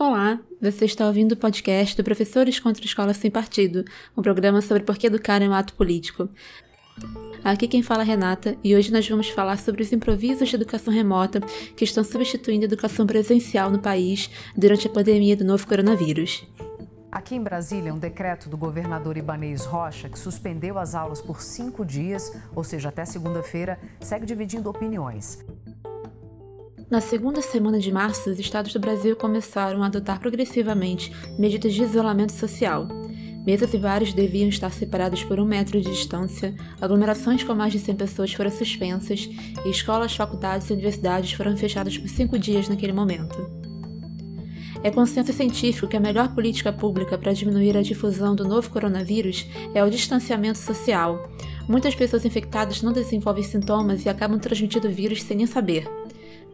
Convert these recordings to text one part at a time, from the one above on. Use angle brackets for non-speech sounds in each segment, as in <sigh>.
Olá, você está ouvindo o podcast do Professores contra a Escola Sem Partido, um programa sobre por que educar é um ato político. Aqui quem fala é Renata e hoje nós vamos falar sobre os improvisos de educação remota que estão substituindo a educação presencial no país durante a pandemia do novo coronavírus. Aqui em Brasília, um decreto do governador Ibanez Rocha, que suspendeu as aulas por cinco dias, ou seja, até segunda-feira, segue dividindo opiniões. Na segunda semana de março, os estados do Brasil começaram a adotar progressivamente medidas de isolamento social. Mesas e bares deviam estar separados por um metro de distância, aglomerações com mais de 100 pessoas foram suspensas e escolas, faculdades e universidades foram fechadas por cinco dias naquele momento. É consenso científico que a melhor política pública para diminuir a difusão do novo coronavírus é o distanciamento social. Muitas pessoas infectadas não desenvolvem sintomas e acabam transmitindo o vírus sem nem saber.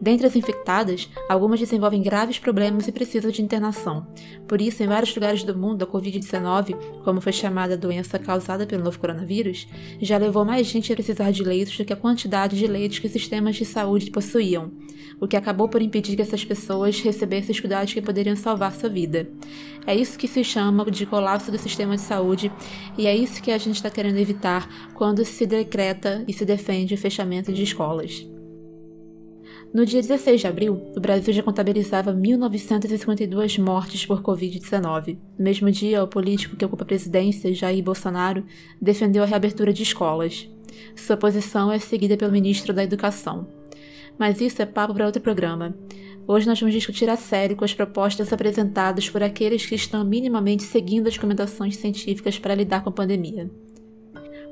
Dentre as infectadas, algumas desenvolvem graves problemas e precisam de internação. Por isso, em vários lugares do mundo, a Covid-19, como foi chamada a doença causada pelo novo coronavírus, já levou mais gente a precisar de leitos do que a quantidade de leitos que sistemas de saúde possuíam, o que acabou por impedir que essas pessoas recebessem os cuidados que poderiam salvar sua vida. É isso que se chama de colapso do sistema de saúde e é isso que a gente está querendo evitar quando se decreta e se defende o fechamento de escolas. No dia 16 de abril, o Brasil já contabilizava 1.952 mortes por Covid-19. No mesmo dia, o político que ocupa a presidência, Jair Bolsonaro, defendeu a reabertura de escolas. Sua posição é seguida pelo ministro da Educação. Mas isso é papo para outro programa. Hoje nós vamos discutir a sério com as propostas apresentadas por aqueles que estão minimamente seguindo as recomendações científicas para lidar com a pandemia.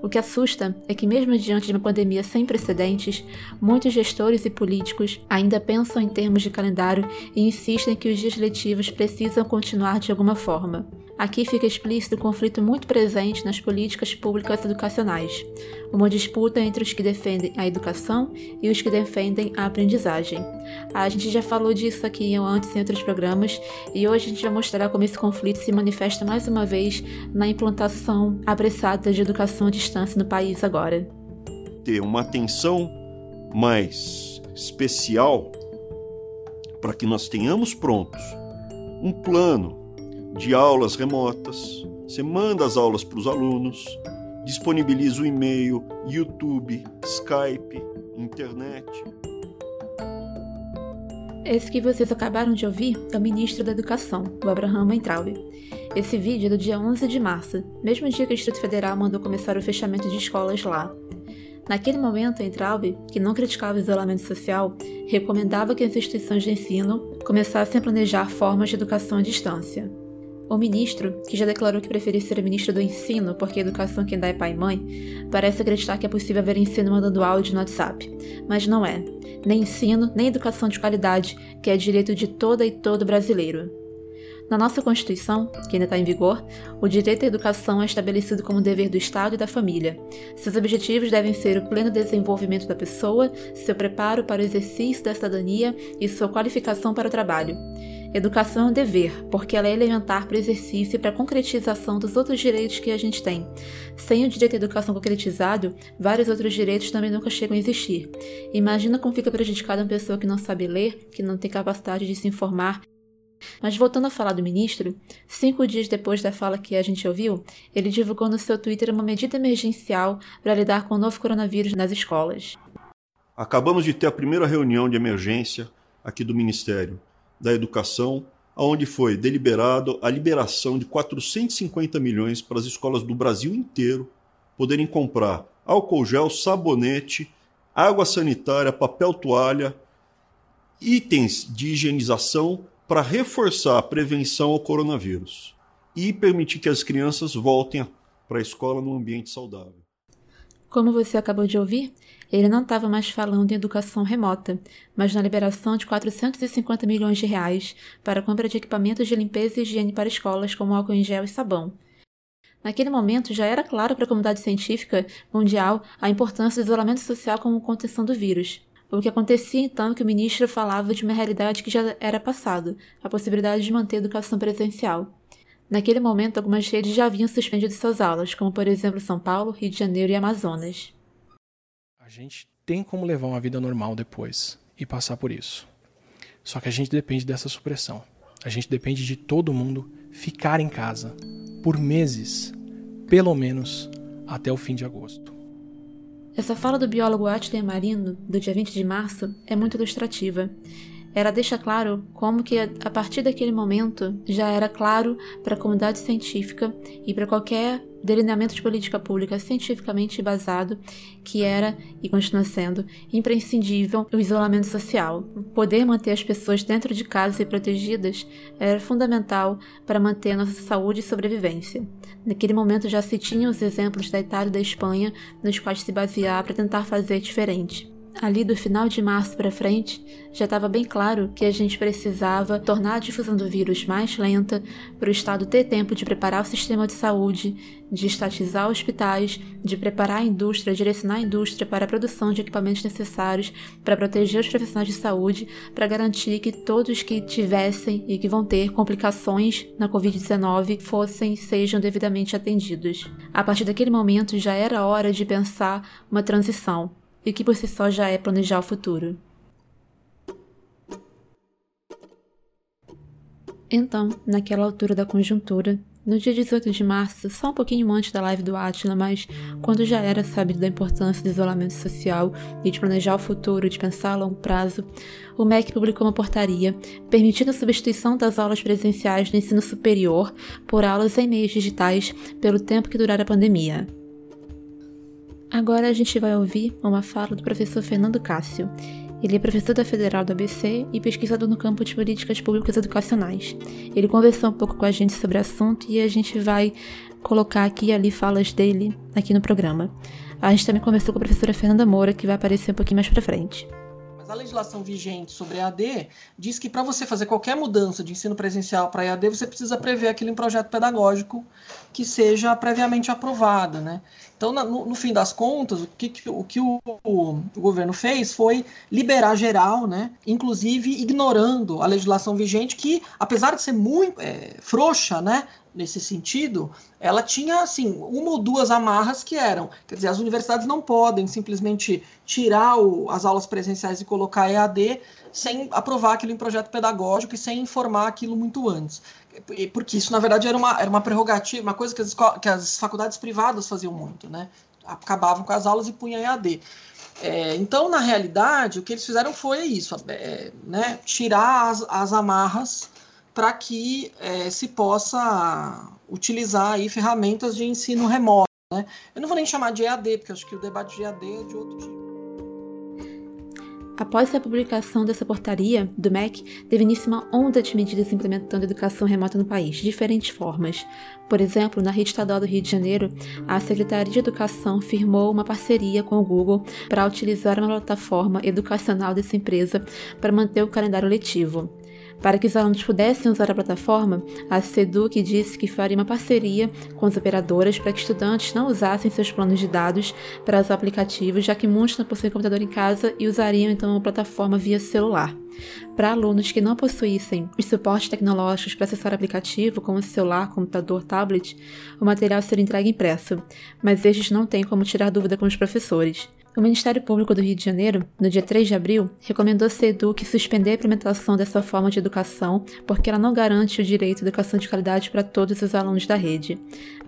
O que assusta é que, mesmo diante de uma pandemia sem precedentes, muitos gestores e políticos ainda pensam em termos de calendário e insistem que os dias letivos precisam continuar de alguma forma. Aqui fica explícito o conflito muito presente nas políticas públicas educacionais, uma disputa entre os que defendem a educação e os que defendem a aprendizagem. A gente já falou disso aqui antes em outros programas e hoje a gente vai mostrar como esse conflito se manifesta mais uma vez na implantação apressada de educação à distância no país agora. Ter uma atenção mais especial para que nós tenhamos prontos um plano de aulas remotas, você manda as aulas para os alunos, disponibiliza o e-mail, YouTube, Skype, internet. Esse que vocês acabaram de ouvir é o ministro da Educação, o Abraham Weintraub. Esse vídeo é do dia 11 de março, mesmo dia que o Distrito Federal mandou começar o fechamento de escolas lá. Naquele momento, Weintraub, que não criticava o isolamento social, recomendava que as instituições de ensino começassem a planejar formas de educação à distância. O ministro, que já declarou que preferia ser ministro do ensino porque a educação quem dá é pai e mãe, parece acreditar que é possível haver ensino mandando áudio no WhatsApp. Mas não é. Nem ensino, nem educação de qualidade, que é direito de toda e todo brasileiro. Na nossa Constituição, que ainda está em vigor, o direito à educação é estabelecido como dever do Estado e da família. Seus objetivos devem ser o pleno desenvolvimento da pessoa, seu preparo para o exercício da cidadania e sua qualificação para o trabalho. Educação é um dever, porque ela é elementar para o exercício e para a concretização dos outros direitos que a gente tem. Sem o direito à educação concretizado, vários outros direitos também nunca chegam a existir. Imagina como fica prejudicada uma pessoa que não sabe ler, que não tem capacidade de se informar. Mas voltando a falar do ministro, cinco dias depois da fala que a gente ouviu, ele divulgou no seu Twitter uma medida emergencial para lidar com o novo coronavírus nas escolas. Acabamos de ter a primeira reunião de emergência aqui do Ministério da Educação, onde foi deliberado a liberação de 450 milhões para as escolas do Brasil inteiro poderem comprar álcool gel, sabonete, água sanitária, papel toalha, itens de higienização para reforçar a prevenção ao coronavírus e permitir que as crianças voltem para a escola num ambiente saudável. Como você acabou de ouvir, ele não estava mais falando em educação remota, mas na liberação de 450 milhões de reais para a compra de equipamentos de limpeza e higiene para escolas, como álcool em gel e sabão. Naquele momento, já era claro para a comunidade científica mundial a importância do isolamento social como contenção do vírus. O que acontecia então é que o ministro falava de uma realidade que já era passado, a possibilidade de manter a educação presencial. Naquele momento, algumas redes já haviam suspendido suas aulas, como por exemplo São Paulo, Rio de Janeiro e Amazonas. A gente tem como levar uma vida normal depois e passar por isso. Só que a gente depende dessa supressão. A gente depende de todo mundo ficar em casa por meses, pelo menos até o fim de agosto. Essa fala do biólogo Atler Marino, do dia 20 de março, é muito ilustrativa. Ela deixa claro como que a partir daquele momento já era claro para a comunidade científica e para qualquer delineamento de política pública cientificamente basado que era e continua sendo imprescindível o isolamento social. Poder manter as pessoas dentro de casa e protegidas era fundamental para manter a nossa saúde e sobrevivência. Naquele momento já se tinham os exemplos da Itália e da Espanha nos quais se basear para tentar fazer diferente ali do final de março para frente, já estava bem claro que a gente precisava tornar a difusão do vírus mais lenta, para o Estado ter tempo de preparar o sistema de saúde, de estatizar hospitais, de preparar a indústria, direcionar a indústria para a produção de equipamentos necessários para proteger os profissionais de saúde, para garantir que todos que tivessem e que vão ter complicações na Covid-19 fossem sejam devidamente atendidos. A partir daquele momento já era hora de pensar uma transição e que por si só já é planejar o futuro. Então, naquela altura da conjuntura, no dia 18 de março, só um pouquinho antes da live do Atila, mas quando já era sabido da importância do isolamento social e de planejar o futuro, de pensar a longo prazo, o MEC publicou uma portaria permitindo a substituição das aulas presenciais no ensino superior por aulas em meios digitais pelo tempo que durar a pandemia. Agora a gente vai ouvir uma fala do professor Fernando Cássio. Ele é professor da Federal do ABC e pesquisador no campo de políticas públicas educacionais. Ele conversou um pouco com a gente sobre o assunto e a gente vai colocar aqui e ali falas dele aqui no programa. A gente também conversou com a professora Fernanda Moura, que vai aparecer um pouquinho mais pra frente. Mas a legislação vigente sobre EAD diz que para você fazer qualquer mudança de ensino presencial para EAD, você precisa prever aquilo em projeto pedagógico que seja previamente aprovado, né? Então, no, no fim das contas, o que, o, que o, o, governo fez foi liberar geral, né? Inclusive ignorando a legislação vigente, que, apesar de ser muito é, frouxa, né? Nesse sentido, ela tinha assim uma ou duas amarras que eram, quer dizer, as universidades não podem simplesmente tirar o, as aulas presenciais e colocar EAD sem aprovar aquilo em projeto pedagógico e sem informar aquilo muito antes. Porque isso, na verdade, era uma, era uma prerrogativa, uma coisa que as, que as faculdades privadas faziam muito, né? Acabavam com as aulas e punham EAD. É, então, na realidade, o que eles fizeram foi isso, é, né, tirar as, as amarras para que é, se possa utilizar aí ferramentas de ensino remoto. Né? Eu não vou nem chamar de EAD, porque acho que o debate de EAD é de outro tipo. Após a publicação dessa portaria do MEC, teve início uma onda de medidas implementando educação remota no país, de diferentes formas. Por exemplo, na rede estadual do Rio de Janeiro, a Secretaria de Educação firmou uma parceria com o Google para utilizar uma plataforma educacional dessa empresa para manter o calendário letivo. Para que os alunos pudessem usar a plataforma, a SEDUC disse que faria uma parceria com as operadoras para que estudantes não usassem seus planos de dados para os aplicativos, já que muitos não possuem computador em casa e usariam então a plataforma via celular. Para alunos que não possuíssem os suportes tecnológicos para acessar o aplicativo, como celular, computador, tablet, o material seria entregue impresso, mas estes não têm como tirar dúvida com os professores. O Ministério Público do Rio de Janeiro, no dia 3 de abril, recomendou à SEDUC suspender a implementação dessa forma de educação porque ela não garante o direito à educação de qualidade para todos os alunos da rede.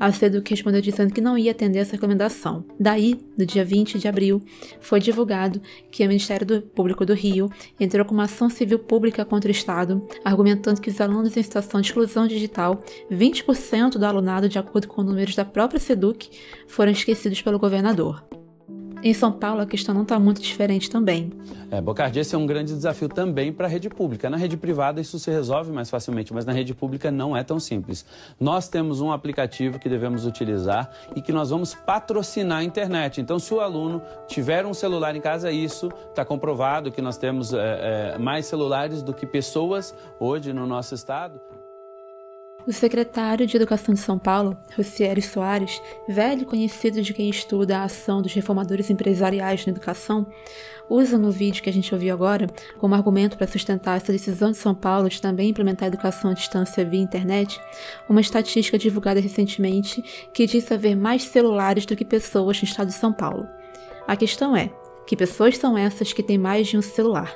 A SEDUC respondeu dizendo que não ia atender essa recomendação. Daí, no dia 20 de abril, foi divulgado que o Ministério Público do Rio entrou com uma ação civil pública contra o Estado, argumentando que os alunos em situação de exclusão digital, 20% do alunado, de acordo com números da própria SEDUC, foram esquecidos pelo governador. Em São Paulo, a questão não está muito diferente também. É, Bocardi, esse é um grande desafio também para a rede pública. Na rede privada isso se resolve mais facilmente, mas na rede pública não é tão simples. Nós temos um aplicativo que devemos utilizar e que nós vamos patrocinar a internet. Então, se o aluno tiver um celular em casa, isso está comprovado que nós temos é, é, mais celulares do que pessoas hoje no nosso estado. O secretário de Educação de São Paulo, Rocieri Soares, velho conhecido de quem estuda a ação dos reformadores empresariais na educação, usa no vídeo que a gente ouviu agora como argumento para sustentar essa decisão de São Paulo de também implementar a educação à distância via internet, uma estatística divulgada recentemente que diz haver mais celulares do que pessoas no estado de São Paulo. A questão é: que pessoas são essas que têm mais de um celular?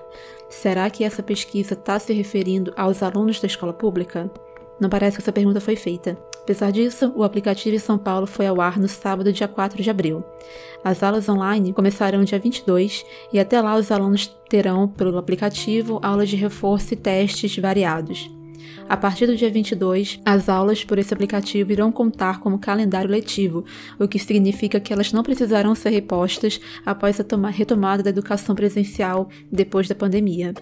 Será que essa pesquisa está se referindo aos alunos da escola pública? Não parece que essa pergunta foi feita. Apesar disso, o aplicativo em São Paulo foi ao ar no sábado, dia 4 de abril. As aulas online começarão dia 22 e até lá os alunos terão, pelo aplicativo, aulas de reforço e testes variados. A partir do dia 22, as aulas por esse aplicativo irão contar como calendário letivo, o que significa que elas não precisarão ser repostas após a retomada da educação presencial depois da pandemia.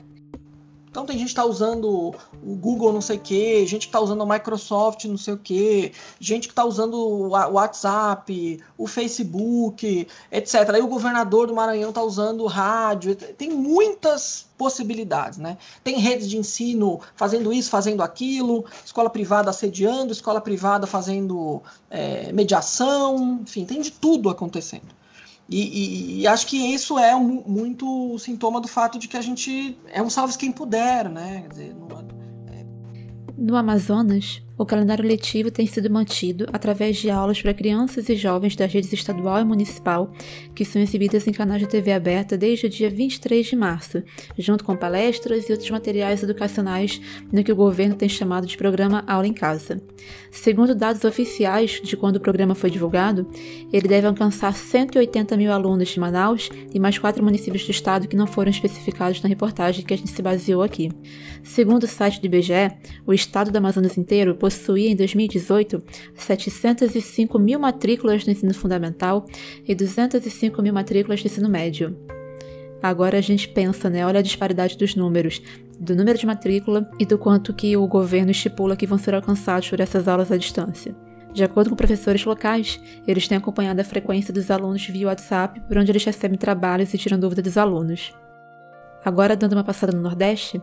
Então tem gente que está usando o Google não sei o que, gente que está usando o Microsoft não sei o que, gente que está usando o WhatsApp, o Facebook, etc. Aí o governador do Maranhão está usando rádio. Tem muitas possibilidades, né? Tem redes de ensino fazendo isso, fazendo aquilo, escola privada assediando, escola privada fazendo é, mediação, enfim, tem de tudo acontecendo. E, e, e, acho que isso é um, muito sintoma do fato de que a gente é um salve quem puder, né? Dizer, não, é... No Amazonas, o calendário letivo tem sido mantido através de aulas para crianças e jovens das redes estadual e municipal, que são exibidas em canais de TV aberta desde o dia 23 de março, junto com palestras e outros materiais educacionais no que o governo tem chamado de programa Aula em Casa. Segundo dados oficiais de quando o programa foi divulgado, ele deve alcançar 180 mil alunos de Manaus e mais quatro municípios do estado que não foram especificados na reportagem que a gente se baseou aqui. Segundo o site do IBGE, o estado do Amazonas inteiro possuía em 2018 705 mil matrículas no ensino fundamental e 205 mil matrículas no ensino médio. Agora a gente pensa, né? Olha a disparidade dos números, do número de matrícula e do quanto que o governo estipula que vão ser alcançados por essas aulas à distância. De acordo com professores locais, eles têm acompanhado a frequência dos alunos via WhatsApp, por onde eles recebem trabalhos e tiram dúvidas dos alunos. Agora, dando uma passada no Nordeste,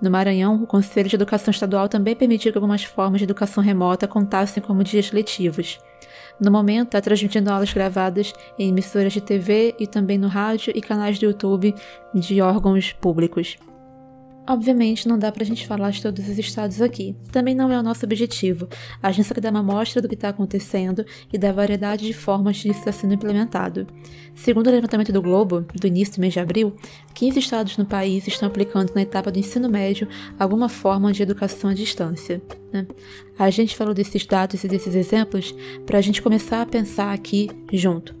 no Maranhão, o Conselho de Educação Estadual também permitiu que algumas formas de educação remota contassem como dias letivos. No momento, está transmitindo aulas gravadas em emissoras de TV e também no rádio e canais do YouTube de órgãos públicos. Obviamente, não dá pra gente falar de todos os estados aqui. Também não é o nosso objetivo. A gente só quer dar uma amostra do que está acontecendo e da variedade de formas de isso está sendo implementado. Segundo o levantamento do Globo, do início do mês de abril, 15 estados no país estão aplicando na etapa do ensino médio alguma forma de educação à distância. Né? A gente falou desses dados e desses exemplos para a gente começar a pensar aqui junto.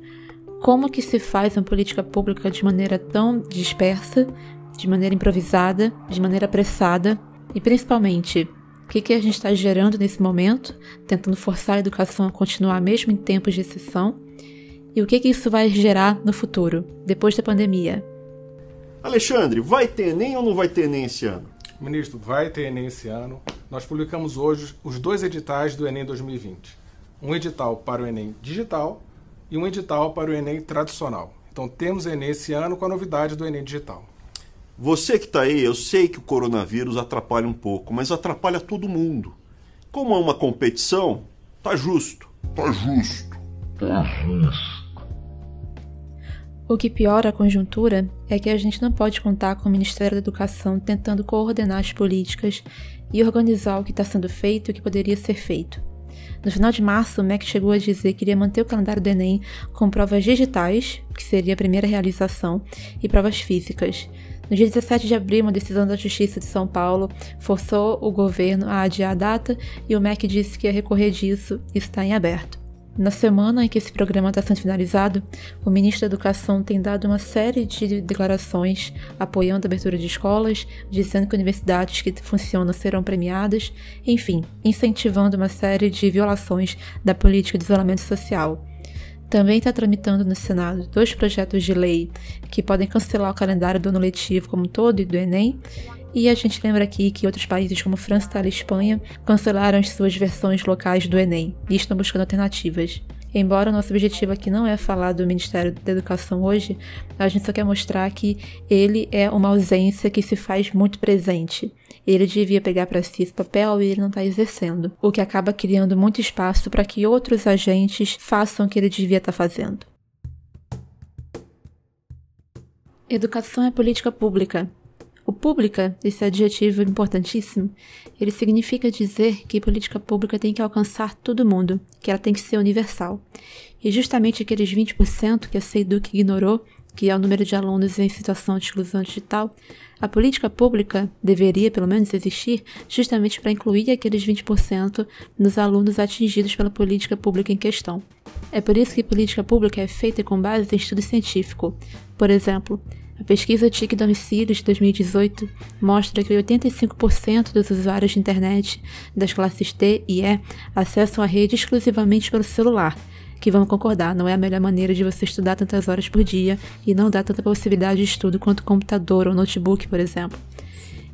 Como que se faz uma política pública de maneira tão dispersa, de maneira improvisada, de maneira apressada e principalmente o que, que a gente está gerando nesse momento, tentando forçar a educação a continuar mesmo em tempos de exceção e o que, que isso vai gerar no futuro, depois da pandemia. Alexandre, vai ter Enem ou não vai ter Enem esse ano? Ministro, vai ter Enem esse ano. Nós publicamos hoje os dois editais do Enem 2020. Um edital para o Enem digital e um edital para o Enem tradicional. Então temos Enem esse ano com a novidade do Enem digital. Você que está aí, eu sei que o coronavírus atrapalha um pouco, mas atrapalha todo mundo. Como é uma competição, tá justo. Tá justo. Tá justo. O que piora a conjuntura é que a gente não pode contar com o Ministério da Educação tentando coordenar as políticas e organizar o que está sendo feito e o que poderia ser feito. No final de março, o MEC chegou a dizer que iria manter o calendário do Enem com provas digitais, que seria a primeira realização, e provas físicas. No dia 17 de abril, uma decisão da Justiça de São Paulo forçou o governo a adiar a data e o MEC disse que ia recorrer disso e está em aberto. Na semana em que esse programa está sendo finalizado, o ministro da Educação tem dado uma série de declarações apoiando a abertura de escolas, dizendo que universidades que funcionam serão premiadas, enfim, incentivando uma série de violações da política de isolamento social. Também está tramitando no Senado dois projetos de lei que podem cancelar o calendário do ano letivo como todo e do Enem. E a gente lembra aqui que outros países como França, Itália e Espanha cancelaram as suas versões locais do Enem e estão buscando alternativas. Embora o nosso objetivo aqui não é falar do Ministério da Educação hoje, a gente só quer mostrar que ele é uma ausência que se faz muito presente. Ele devia pegar para si esse papel e ele não está exercendo, o que acaba criando muito espaço para que outros agentes façam o que ele devia estar tá fazendo. Educação é política pública. O pública, esse adjetivo importantíssimo, ele significa dizer que política pública tem que alcançar todo mundo, que ela tem que ser universal. E justamente aqueles 20% que a Seiduc ignorou que é o número de alunos em situação de exclusão digital, a política pública deveria, pelo menos, existir justamente para incluir aqueles 20% nos alunos atingidos pela política pública em questão. É por isso que política pública é feita com base em estudo científico. Por exemplo, a pesquisa TIC Domicílios de 2018 mostra que 85% dos usuários de internet das classes D e E acessam a rede exclusivamente pelo celular, que vamos concordar, não é a melhor maneira de você estudar tantas horas por dia e não dá tanta possibilidade de estudo quanto computador ou notebook, por exemplo.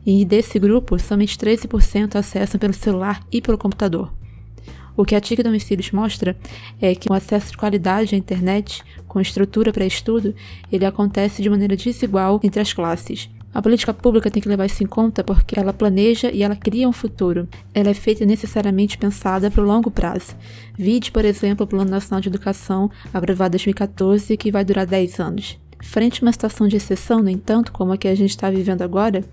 E desse grupo, somente 13% acessam pelo celular e pelo computador. O que a TIC Domicílios mostra é que o acesso de qualidade à internet, com estrutura para estudo, ele acontece de maneira desigual entre as classes. A política pública tem que levar isso em conta porque ela planeja e ela cria um futuro. Ela é feita necessariamente pensada para o longo prazo. Vide, por exemplo, o Plano Nacional de Educação, aprovado em 2014, que vai durar 10 anos. Frente a uma situação de exceção, no entanto, como a que a gente está vivendo agora,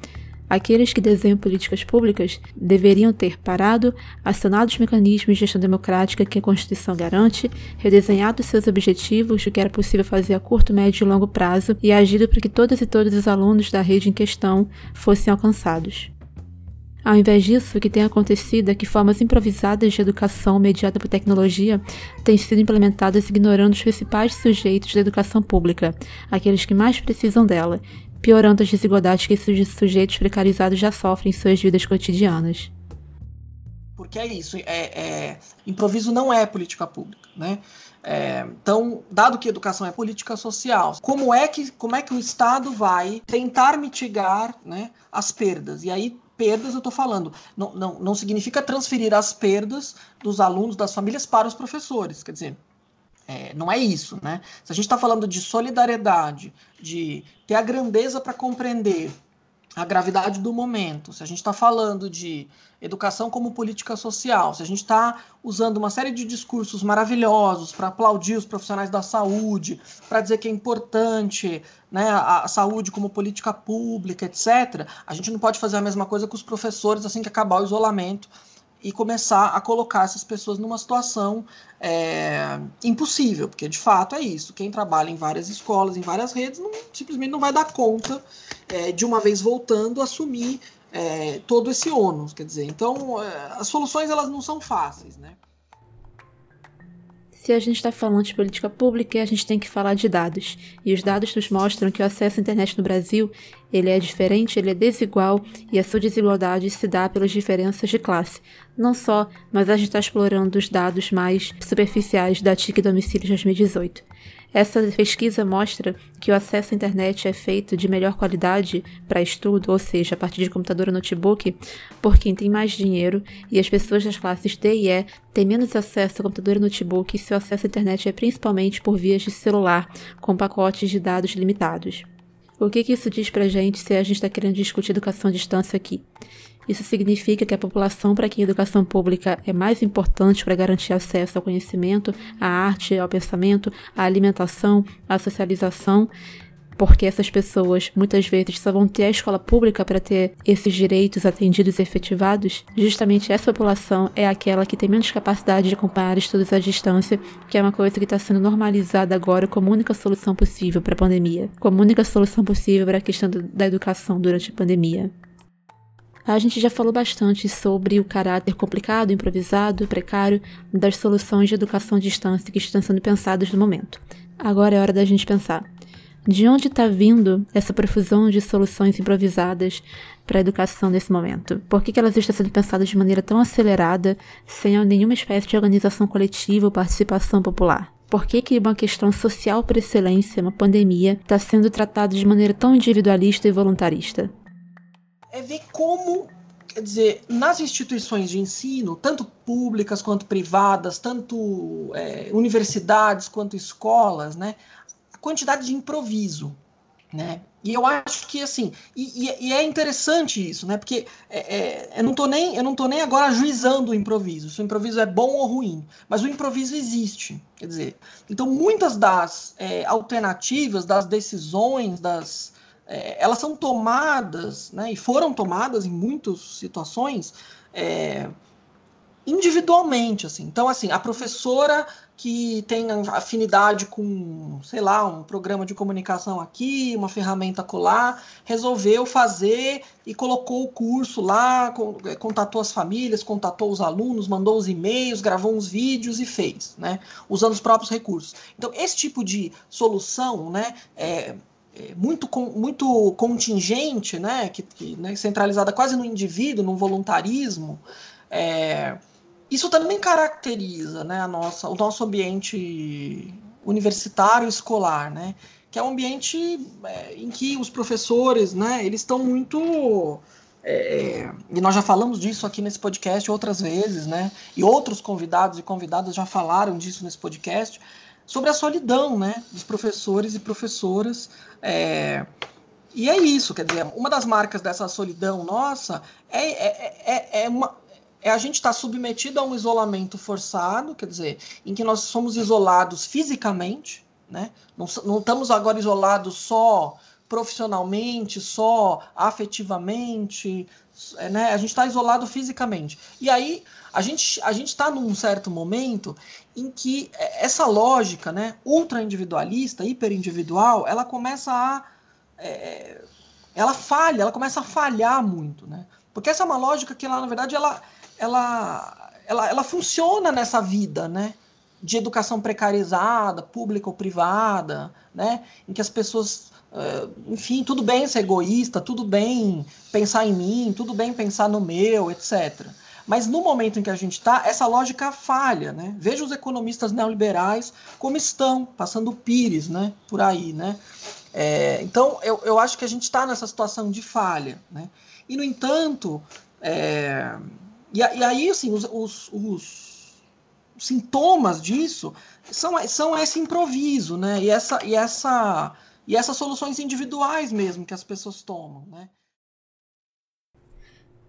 Aqueles que desenham políticas públicas deveriam ter parado, acionado os mecanismos de gestão democrática que a Constituição garante, redesenhado seus objetivos, o que era possível fazer a curto, médio e longo prazo, e agido para que todas e todos os alunos da rede em questão fossem alcançados. Ao invés disso, o que tem acontecido é que formas improvisadas de educação mediada por tecnologia têm sido implementadas ignorando os principais sujeitos da educação pública, aqueles que mais precisam dela, piorando as desigualdades que esses sujeitos precarizados já sofrem em suas vidas cotidianas. Porque é isso, é, é improviso não é política pública, né? É, então, dado que educação é política social, como é que, como é que o Estado vai tentar mitigar né, as perdas? E aí, perdas eu estou falando, não, não, não significa transferir as perdas dos alunos, das famílias para os professores. Quer dizer, é, não é isso, né? Se a gente está falando de solidariedade, de ter a grandeza para compreender a gravidade do momento, se a gente está falando de educação como política social, se a gente está usando uma série de discursos maravilhosos para aplaudir os profissionais da saúde, para dizer que é importante né, a, a, saúde como política pública, etc., a gente não pode fazer a mesma coisa com os professores assim que acabar o isolamento e começar a colocar essas pessoas numa situação é, impossível, porque de fato é isso. Quem trabalha em várias escolas, em várias redes, não, simplesmente não vai dar conta é, de uma vez voltando assumir é, todo esse ônus. Quer dizer, então é, as soluções elas não são fáceis, né? Se a gente está falando de política pública, a gente tem que falar de dados. E os dados nos mostram que o acesso à internet no Brasil ele é diferente, ele é desigual e a sua desigualdade se dá pelas diferenças de classe. Não só, mas a gente está explorando os dados mais superficiais da TIC Domicílios 2018. Essa pesquisa mostra que o acesso à internet é feito de melhor qualidade para estudo, ou seja, a partir de computador ou notebook, por quem tem mais dinheiro e as pessoas das classes D e E têm menos acesso a computador e notebook e seu acesso à internet é principalmente por vias de celular, com pacotes de dados limitados. O que, que isso diz pra gente se a gente está querendo discutir educação à distância aqui? Isso significa que a população para quem a educação pública é mais importante para garantir acesso ao conhecimento, à arte, ao pensamento, à alimentação, à socialização, porque essas pessoas muitas vezes só vão ter a escola pública para ter esses direitos atendidos e efetivados, justamente essa população é aquela que tem menos capacidade de acompanhar estudos à distância, que é uma coisa que está sendo normalizada agora como única solução possível para a pandemia, como única solução possível para a questão da educação durante a pandemia. A gente já falou bastante sobre o caráter complicado, improvisado, precário das soluções de educação à distância que estão sendo pensadas no momento. Agora é hora da gente pensar. De onde está vindo essa profusão de soluções improvisadas para a educação nesse momento? Por que, que elas estão sendo pensadas de maneira tão acelerada, sem nenhuma espécie de organização coletiva ou participação popular? Por que, que uma questão social por excelência, uma pandemia, está sendo tratada de maneira tão individualista e voluntarista? É ver como, quer dizer, nas instituições de ensino, tanto públicas quanto privadas, tanto é, universidades quanto escolas, né, quantidade de improviso, né? E eu acho que assim, e, e é interessante isso, né? Porque é, é, eu não tô nem eu não tô nem agora juizando o improviso, se o improviso é bom ou ruim, mas o improviso existe, quer dizer. Então muitas das é, alternativas, das decisões, das é, elas são tomadas, né? E foram tomadas em muitas situações é, individualmente, assim. Então, assim, a professora que tem afinidade com, sei lá, um programa de comunicação aqui, uma ferramenta colar, resolveu fazer e colocou o curso lá, é, contatou as famílias, contatou os alunos, mandou os e-mails, gravou uns vídeos e fez, né, usando os próprios recursos. Então, esse tipo de solução, né, é, muito, muito contingente, né, que, que né, centralizada quase no indivíduo, no voluntarismo, é, isso também caracteriza né, a nossa, o nosso ambiente universitário escolar, né? Que é um ambiente é, em que os professores, né, eles estão muito é, e nós já falamos disso aqui nesse podcast outras vezes, né? E outros convidados e convidadas já falaram disso nesse podcast sobre a solidão, né, dos professores e professoras. É, e é isso, quer dizer, uma das marcas dessa solidão nossa é, é, é, é uma, é a gente estar tá submetido a um isolamento forçado, quer dizer, em que nós somos isolados fisicamente, né? Não, não estamos agora isolados só profissionalmente, só afetivamente, né? A gente está isolado fisicamente. E aí a gente a gente está num certo momento em que essa lógica, né, ultra individualista, hiper individual, ela começa a é, ela falha, ela começa a falhar muito, né? Porque essa é uma lógica que ela, na verdade, ela, ela, ela, ela funciona nessa vida, né? De educação precarizada, pública ou privada, né? Em que as pessoas, eh, enfim, tudo bem ser egoísta, tudo bem pensar em mim, tudo bem pensar no meu, etc. Mas no momento em que a gente está, essa lógica falha, né? Veja os economistas neoliberais como estão, passando pires, né? Por aí, né? É, então, eu, eu acho que a gente está nessa situação de falha, né? E, no entanto, é, e, e aí, assim, os, os, os, sintomas disso são, são esse improviso, né? E, essa, e, essa, e essas soluções individuais mesmo que as pessoas tomam, né?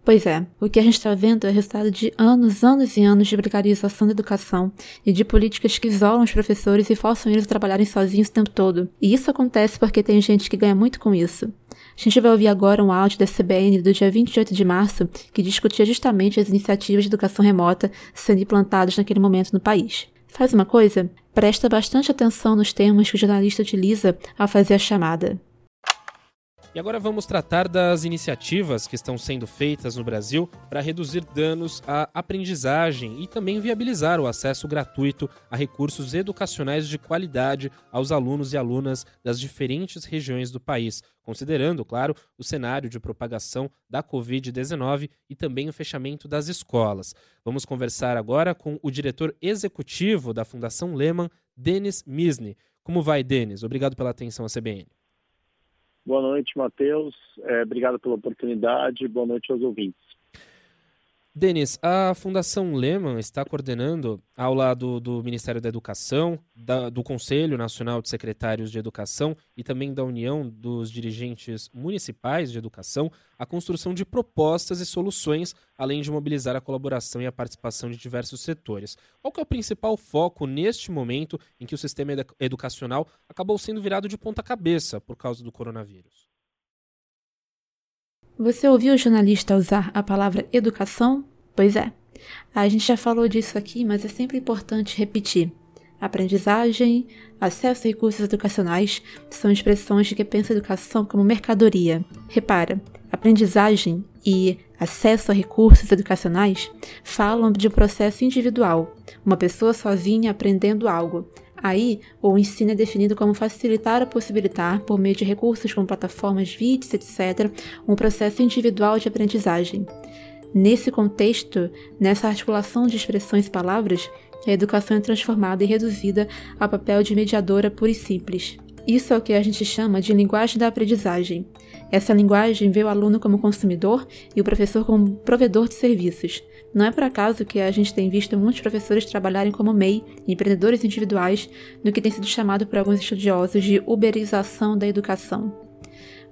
Pois é, o que a gente está vendo é resultado de anos, anos e anos de precarização da educação e de políticas que isolam os professores e forçam eles a trabalharem sozinhos o tempo todo. E isso acontece porque tem gente que ganha muito com isso. A gente vai ouvir agora um áudio da CBN do dia 28 de março que discutia justamente as iniciativas de educação remota sendo implantadas naquele momento no país. Faz uma coisa? Presta bastante atenção nos termos que o jornalista utiliza ao fazer a chamada. E agora vamos tratar das iniciativas que estão sendo feitas no Brasil para reduzir danos à aprendizagem e também viabilizar o acesso gratuito a recursos educacionais de qualidade aos alunos e alunas das diferentes regiões do país, considerando, claro, o cenário de propagação da Covid-19 e também o fechamento das escolas. Vamos conversar agora com o diretor executivo da Fundação Lehman, Denis Misny. Como vai, Denis? Obrigado pela atenção à CBN. Boa noite, Matheus. É, obrigado pela oportunidade. Boa noite aos ouvintes. Denis, a Fundação Lehman está coordenando, ao lado do Ministério da Educação, da, do Conselho Nacional de Secretários de Educação e também da União dos Dirigentes Municipais de Educação, a construção de propostas e soluções, além de mobilizar a colaboração e a participação de diversos setores. Qual é o principal foco neste momento em que o sistema educacional acabou sendo virado de ponta cabeça por causa do coronavírus? Você ouviu o jornalista usar a palavra educação? Pois é. A gente já falou disso aqui, mas é sempre importante repetir. Aprendizagem, acesso a recursos educacionais são expressões de que pensa a educação como mercadoria. Repara, aprendizagem e acesso a recursos educacionais falam de um processo individual, uma pessoa sozinha aprendendo algo, Aí, o ensino é definido como facilitar ou possibilitar, por meio de recursos como plataformas, vídeos, etc., um processo individual de aprendizagem. Nesse contexto, nessa articulação de expressões e palavras, a educação é transformada e reduzida a papel de mediadora pura e simples. Isso é o que a gente chama de linguagem da aprendizagem. Essa linguagem vê o aluno como consumidor e o professor como provedor de serviços. Não é por acaso que a gente tem visto muitos professores trabalharem como MEI, empreendedores individuais, no que tem sido chamado por alguns estudiosos de uberização da educação.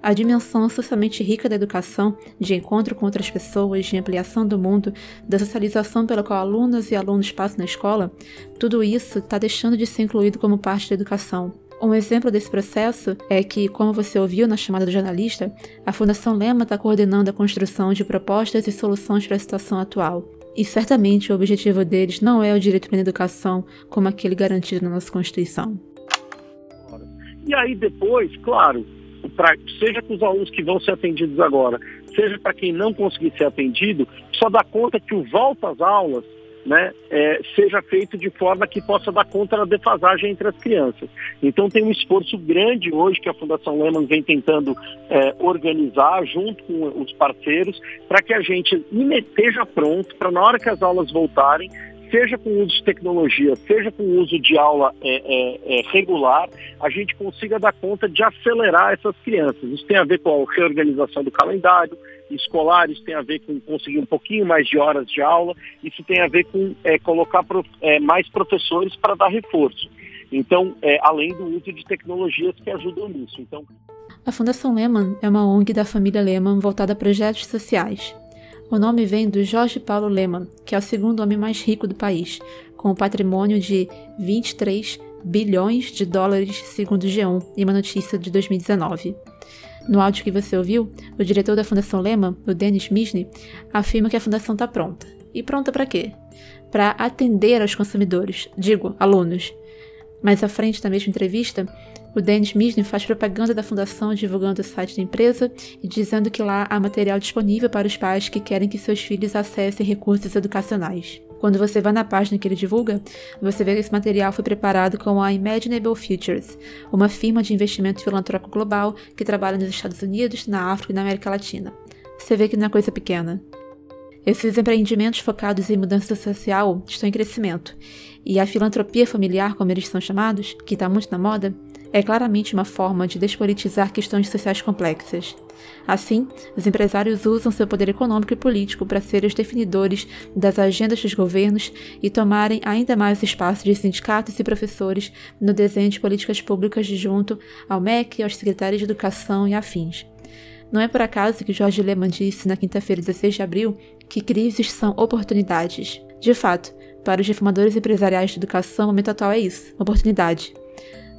A dimensão socialmente rica da educação, de encontro com outras pessoas, de ampliação do mundo, da socialização pela qual alunos e alunos passam na escola, tudo isso está deixando de ser incluído como parte da educação. Um exemplo desse processo é que, como você ouviu na chamada do jornalista, a Fundação Lema está coordenando a construção de propostas e soluções para a situação atual. E certamente o objetivo deles não é o direito à educação como aquele garantido na nossa Constituição. E aí depois, claro, pra, seja para os alunos que vão ser atendidos agora, seja para quem não conseguir ser atendido, só dá conta que o volta às aulas né, é, seja feito de forma que possa dar conta da defasagem entre as crianças. Então tem um esforço grande hoje que a Fundação Lehman vem tentando é, organizar junto com os parceiros para que a gente esteja pronto para na hora que as aulas voltarem seja com o uso de tecnologia, seja com o uso de aula é, é, é, regular, a gente consiga dar conta de acelerar essas crianças. Isso tem a ver com a reorganização do calendário escolar, isso tem a ver com conseguir um pouquinho mais de horas de aula, isso tem a ver com é, colocar é, mais professores para dar reforço. Então, é, além do uso de tecnologias que ajudam nisso. Então, a Fundação Lehman é uma ONG da família Lehman voltada a projetos sociais. O nome vem do Jorge Paulo Lehmann, que é o segundo homem mais rico do país, com um patrimônio de 23 bilhões de dólares, segundo o G1, em uma notícia de 2019. No áudio que você ouviu, o diretor da Fundação Lehman, o Dennis Misny, afirma que a fundação está pronta. E pronta para quê? Para atender aos consumidores, digo, alunos. Mais à frente da mesma entrevista, o Dennis Misny faz propaganda da fundação divulgando o site da empresa e dizendo que lá há material disponível para os pais que querem que seus filhos acessem recursos educacionais. Quando você vai na página que ele divulga, você vê que esse material foi preparado com a Imaginable Futures, uma firma de investimento filantrópico global que trabalha nos Estados Unidos, na África e na América Latina. Você vê que não é coisa pequena. Esses empreendimentos focados em mudança social estão em crescimento, e a filantropia familiar, como eles são chamados, que está muito na moda, é claramente uma forma de despolitizar questões sociais complexas. Assim, os empresários usam seu poder econômico e político para serem os definidores das agendas dos governos e tomarem ainda mais espaço de sindicatos e professores no desenho de políticas públicas junto ao MEC, aos secretários de educação e afins. Não é por acaso que Jorge Lehmann disse na quinta-feira, 16 de abril, que crises são oportunidades. De fato, para os reformadores empresariais de educação, o momento atual é isso, oportunidade.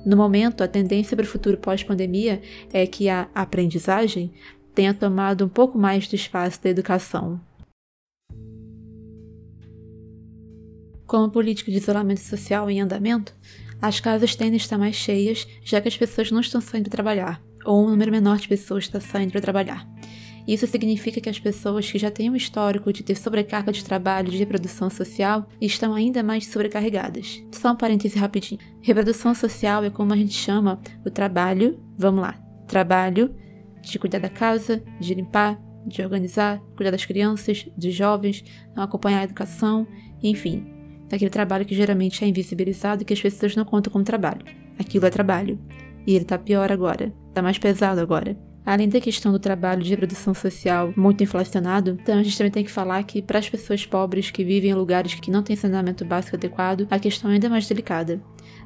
No momento, a tendência para o futuro pós-pandemia é que a aprendizagem tenha tomado um pouco mais do espaço da educação. Com a política de isolamento social em andamento, as casas tendem a estar mais cheias, já que as pessoas não estão saindo para trabalhar, ou um número menor de pessoas está saindo para trabalhar. Isso significa que as pessoas que já têm um histórico de ter sobrecarga de trabalho de reprodução social estão ainda mais sobrecarregadas. Só um parêntese rapidinho. Reprodução social é como a gente chama o trabalho, vamos lá, trabalho de cuidar da casa, de limpar, de organizar, cuidar das crianças, dos jovens, acompanhar a educação, enfim, daquele trabalho que geralmente é invisibilizado e que as pessoas não contam como trabalho. Aquilo é trabalho. E ele tá pior agora, tá mais pesado agora. Além da questão do trabalho de reprodução social muito inflacionado, então a gente também tem que falar que para as pessoas pobres que vivem em lugares que não têm saneamento básico adequado, a questão é ainda mais delicada.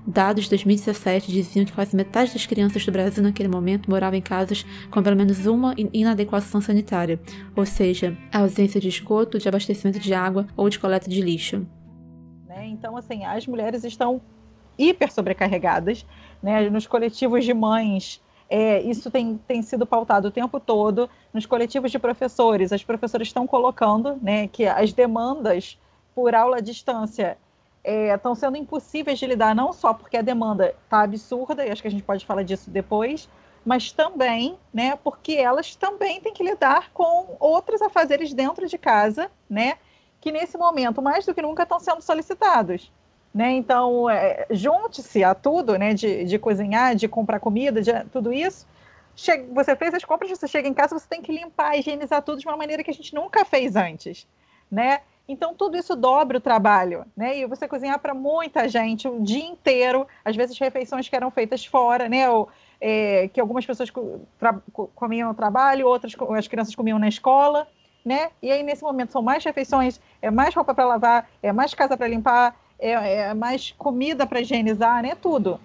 Dados de 2017 diziam que quase metade das crianças do Brasil naquele momento moravam em casas com pelo menos uma inadequação sanitária, ou seja, a ausência de esgoto, de abastecimento de água ou de coleta de lixo. Né? Então, assim, as mulheres estão hiper sobrecarregadas, né? Nos coletivos de mães é, isso tem, tem sido pautado o tempo todo nos coletivos de professores. As professoras estão colocando né, que as demandas por aula à distância é, estão sendo impossíveis de lidar, não só porque a demanda está absurda, e acho que a gente pode falar disso depois, mas também né, porque elas também têm que lidar com outros afazeres dentro de casa, né, que nesse momento, mais do que nunca, estão sendo solicitados. Né? Então, é, junte-se a tudo, né? De, de cozinhar, de comprar comida, de tudo isso. Você fez as compras, você chega em casa, você tem que limpar, higienizar tudo de uma maneira que a gente nunca fez antes, né? Então, tudo isso dobra o trabalho, né? E você cozinhar para muita gente o dia inteiro, às vezes refeições que eram feitas fora, né? Ou, é, que algumas pessoas comiam no trabalho, outras as crianças comiam na escola, né? E aí, nesse momento, são mais refeições, é mais roupa para lavar, é mais casa para limpar, é, é mais comida para higienizar, né? Tudo.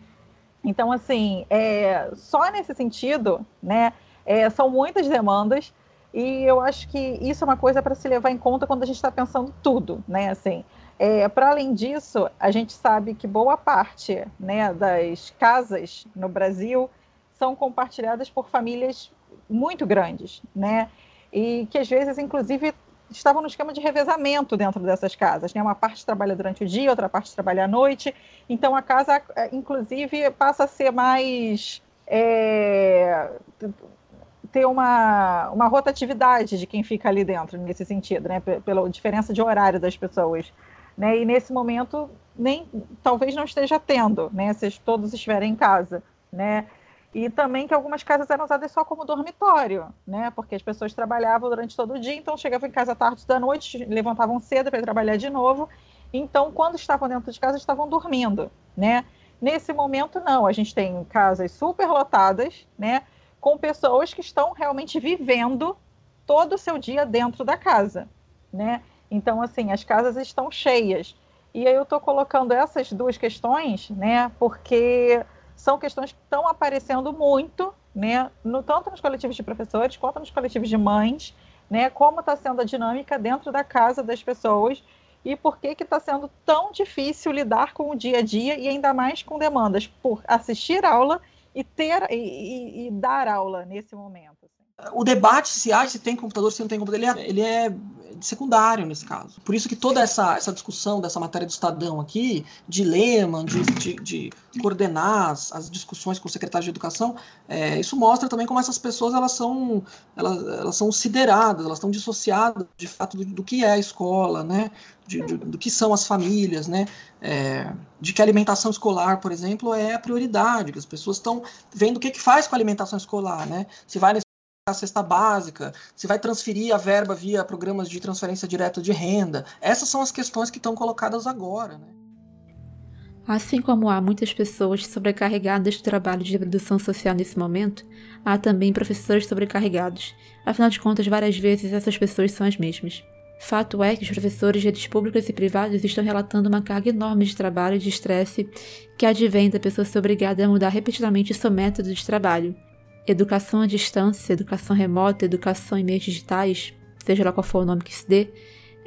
Então, assim, é, só nesse sentido, né? É, são muitas demandas e eu acho que isso é uma coisa para se levar em conta quando a gente está pensando tudo, né? Assim, é, para além disso, a gente sabe que boa parte né, das casas no Brasil são compartilhadas por famílias muito grandes, né? E que às vezes, inclusive, estavam no esquema de revezamento dentro dessas casas. Né? Uma parte trabalha durante o dia, outra parte trabalha à noite. Então a casa, é, inclusive, passa a ser mais. É, ter uma, uma rotatividade de quem fica ali dentro, nesse sentido, né? pela diferença de horário das pessoas. Né? E nesse momento, nem talvez não esteja tendo, né? se todos estiverem em casa. Né? E também que algumas casas eram usadas só como dormitório, né? Porque as pessoas trabalhavam durante todo o dia, então chegavam em casa tarde da noite, levantavam cedo para trabalhar de novo. Então, quando estavam dentro de casa, estavam dormindo, né? Nesse momento, não. A gente tem casas super lotadas, né? Com pessoas que estão realmente vivendo todo o seu dia dentro da casa, né? Então, assim, as casas estão cheias. E aí eu estou colocando essas duas questões, né? Porque são questões que estão aparecendo muito, né, no, tanto nos coletivos de professores quanto nos coletivos de mães, né, como está sendo a dinâmica dentro da casa das pessoas e por que está sendo tão difícil lidar com o dia a dia e ainda mais com demandas por assistir aula e ter e, e, e dar aula nesse momento. O debate se há, se tem computador, se não tem computador, ele é, ele é secundário nesse caso. Por isso que toda essa, essa discussão dessa matéria do Estadão aqui, de Lehman, de, de, de coordenar as, as, discussões com o secretário de Educação, é, isso mostra também como essas pessoas elas são, elas, elas são sideradas, elas estão dissociadas de fato do, do que é a escola, né? De, de, do que são as famílias, né? É, de que a alimentação escolar, por exemplo, é a prioridade, que as pessoas estão vendo o que, que faz com a alimentação escolar, né? Se vai na a cesta básica, se vai transferir a verba via programas de transferência direta de renda. Essas são as questões que estão colocadas agora. Né? Assim como há muitas pessoas sobrecarregadas do trabalho de produção social nesse momento, há também professores sobrecarregados. Afinal de contas, várias vezes essas pessoas são as mesmas. Fato é que os professores de redes públicas e privadas estão relatando uma carga enorme de trabalho e de estresse que advém da pessoa ser obrigada a mudar repetidamente seu método de trabalho, educação à distância, educação remota, educação em meios digitais, seja lá qual for o nome que se dê,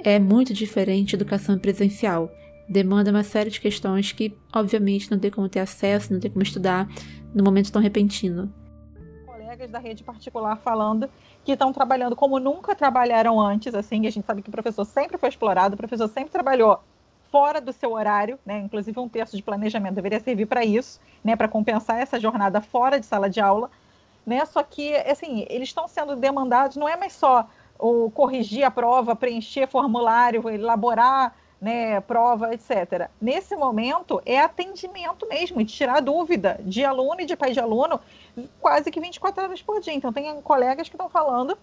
é muito diferente da educação presencial. Demanda uma série de questões que, obviamente, não tem como ter acesso, não tem como estudar num momento tão repentino. Colegas da rede particular falando que estão trabalhando como nunca trabalharam antes, assim, a gente sabe que o professor sempre foi explorado, o professor sempre trabalhou fora do seu horário, né? Inclusive um texto de planejamento deveria servir para isso, né? Para compensar essa jornada fora de sala de aula né? Só que, assim, eles estão sendo demandados, não é mais só o corrigir a prova, preencher formulário, elaborar né, prova, etc. Nesse momento, é atendimento mesmo, de tirar dúvida de aluno e de pai de aluno, quase que 24 horas por dia. Então, tem colegas que estão falando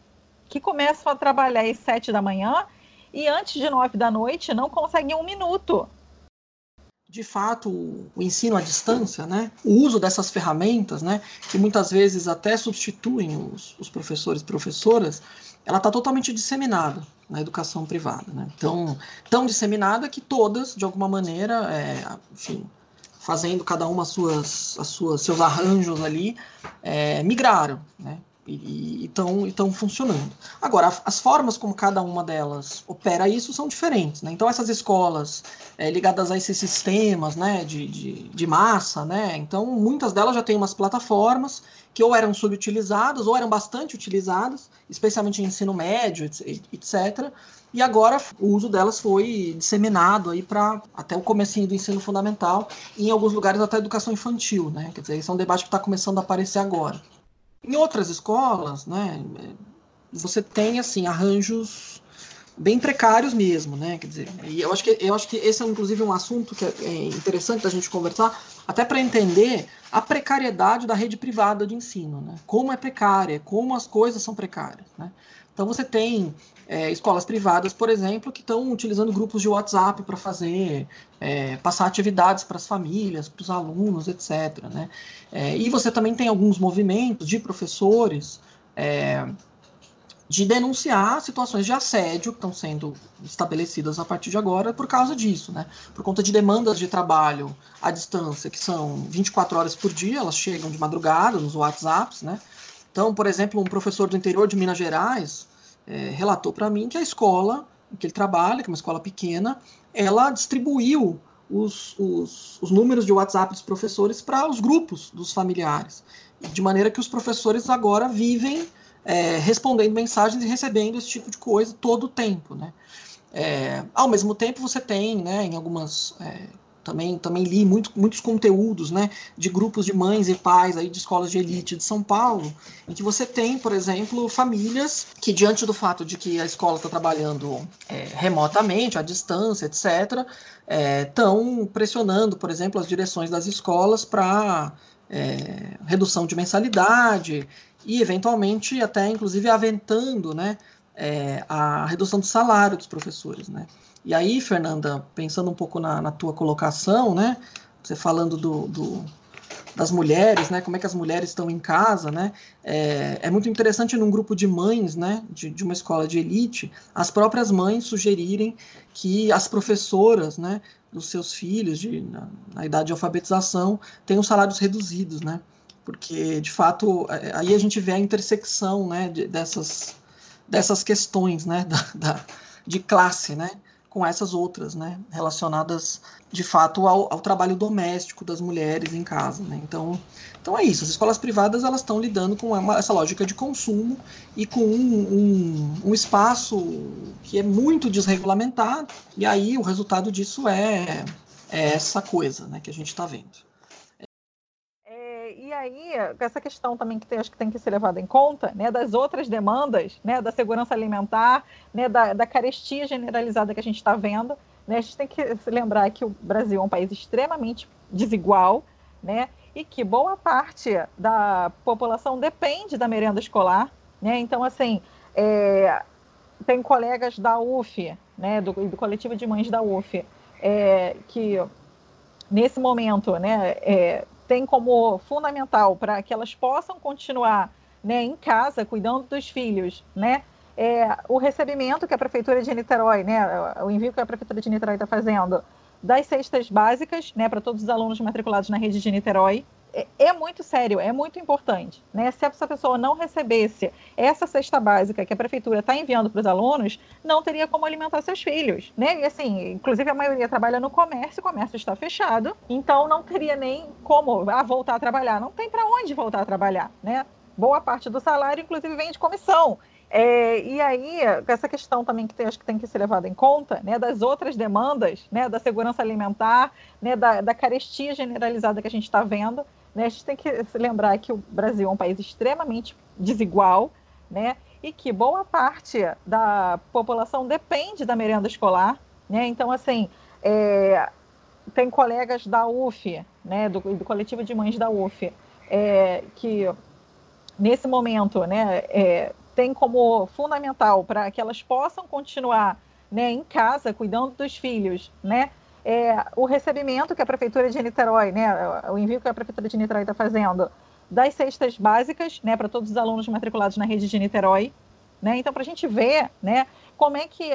que começam a trabalhar às 7 da manhã e antes de 9 da noite não conseguem um minuto de fato o ensino à distância, né, o uso dessas ferramentas, né, que muitas vezes até substituem os, os professores e professoras, ela está totalmente disseminada na educação privada, né? Então, tão disseminada que todas, de alguma maneira, é, enfim, fazendo cada uma as suas, as suas, seus arranjos ali, é, migraram, né? E estão funcionando. Agora, as formas como cada uma delas opera isso são diferentes. Né? Então, essas escolas é, ligadas a esses sistemas né, de, de, de, massa, né? então muitas delas já têm umas plataformas que ou eram subutilizadas ou eram bastante utilizadas, especialmente em ensino médio, etc. E agora o uso delas foi disseminado aí para até o comecinho do ensino fundamental e em alguns lugares até educação infantil, né? Quer dizer, esse é um debate que está começando a aparecer agora. Em outras escolas, né, você tem assim arranjos bem precários mesmo, né? Quer dizer, e eu acho que eu acho que esse é inclusive um assunto que é interessante da gente conversar, até para entender a precariedade da rede privada de ensino, né? Como é precária, como as coisas são precárias, né? Então você tem é, escolas privadas, por exemplo, que estão utilizando grupos de WhatsApp para fazer, é, passar atividades para as famílias, para os alunos, etc. Né? É, e você também tem alguns movimentos de professores é, de denunciar situações de assédio que estão sendo estabelecidas a partir de agora por causa disso, né? Por conta de demandas de trabalho à distância, que são 24 horas por dia, elas chegam de madrugada nos WhatsApps, né? Então, por exemplo, um professor do interior de Minas Gerais é, relatou para mim que a escola em que ele trabalha, que é uma escola pequena, ela distribuiu os, os, os números de WhatsApp dos professores para os grupos dos familiares, de maneira que os professores agora vivem é, respondendo mensagens e recebendo esse tipo de coisa todo o tempo, né? É, ao mesmo tempo você tem, né, em algumas é, também, também li muito, muitos conteúdos né, de grupos de mães e pais aí de escolas de elite de São Paulo, em que você tem, por exemplo, famílias que, diante do fato de que a escola está trabalhando é, remotamente, à distância, etc., estão é, pressionando, por exemplo, as direções das escolas para é, redução de mensalidade e, eventualmente, até inclusive aventando né, é, a redução do salário dos professores. Né? E aí, Fernanda, pensando um pouco na, na tua colocação, né? Você falando do, do, das mulheres, né? Como é que as mulheres estão em casa, né? É, é muito interessante num grupo de mães, né? De, de, uma escola de elite, as próprias mães sugerirem que as professoras, né? Dos seus filhos, de, na, na idade de alfabetização, tenham salários reduzidos, né? Porque, de fato, é, aí a gente vê a intersecção, né? De, dessas, dessas questões, né? <laughs> Da, da, de classe, né? Com essas outras, né, relacionadas de fato ao, ao trabalho doméstico das mulheres em casa, né? Então, então é isso. As escolas privadas elas estão lidando com uma, essa lógica de consumo e com um, um, um, espaço que é muito desregulamentado. E aí o resultado disso é, é essa coisa, né, que a gente está vendo aí, essa questão também que tem, acho que tem que ser levada em conta, né, das outras demandas, né, da segurança alimentar, né, da, da carestia generalizada que a gente está vendo, né, a gente tem que lembrar que o Brasil é um país extremamente desigual, né, e que boa parte da população depende da merenda escolar, né, então, assim, é, tem colegas da UF, né, do, do coletivo de mães da UF, é, que nesse momento, né, é, tem como fundamental para que elas possam continuar né, em casa, cuidando dos filhos, né, é, o recebimento que a Prefeitura de Niterói, né, o envio que a Prefeitura de Niterói está fazendo das cestas básicas né, para todos os alunos matriculados na rede de Niterói, é, é, muito sério, é muito importante. Né? Se essa pessoa não recebesse essa cesta básica que a prefeitura está enviando para os alunos, não teria como alimentar seus filhos. Né? E assim, inclusive a maioria trabalha no comércio, o comércio está fechado, então não teria nem como ah, voltar a trabalhar. Não tem para onde voltar a trabalhar. Né? Boa parte do salário, inclusive, vem de comissão. É, e aí, essa questão também que tem, acho que tem que ser levada em conta, né, das outras demandas, né, da segurança alimentar, né, da, da carestia generalizada que a gente está vendo, né? A gente tem que lembrar que o Brasil é um país extremamente desigual, né? E que boa parte da população depende da merenda escolar, né? Então, assim, é, tem colegas da UF, né? Do, do, coletivo de mães da UF, é, que nesse momento, né? É, tem como fundamental para que elas possam continuar né, em casa cuidando dos filhos, né? é, o recebimento que a Prefeitura de Niterói, né, o envio que a Prefeitura de Niterói está fazendo das cestas básicas né, para todos os alunos matriculados na rede de Niterói. Né? Então, para a gente ver né, como é que.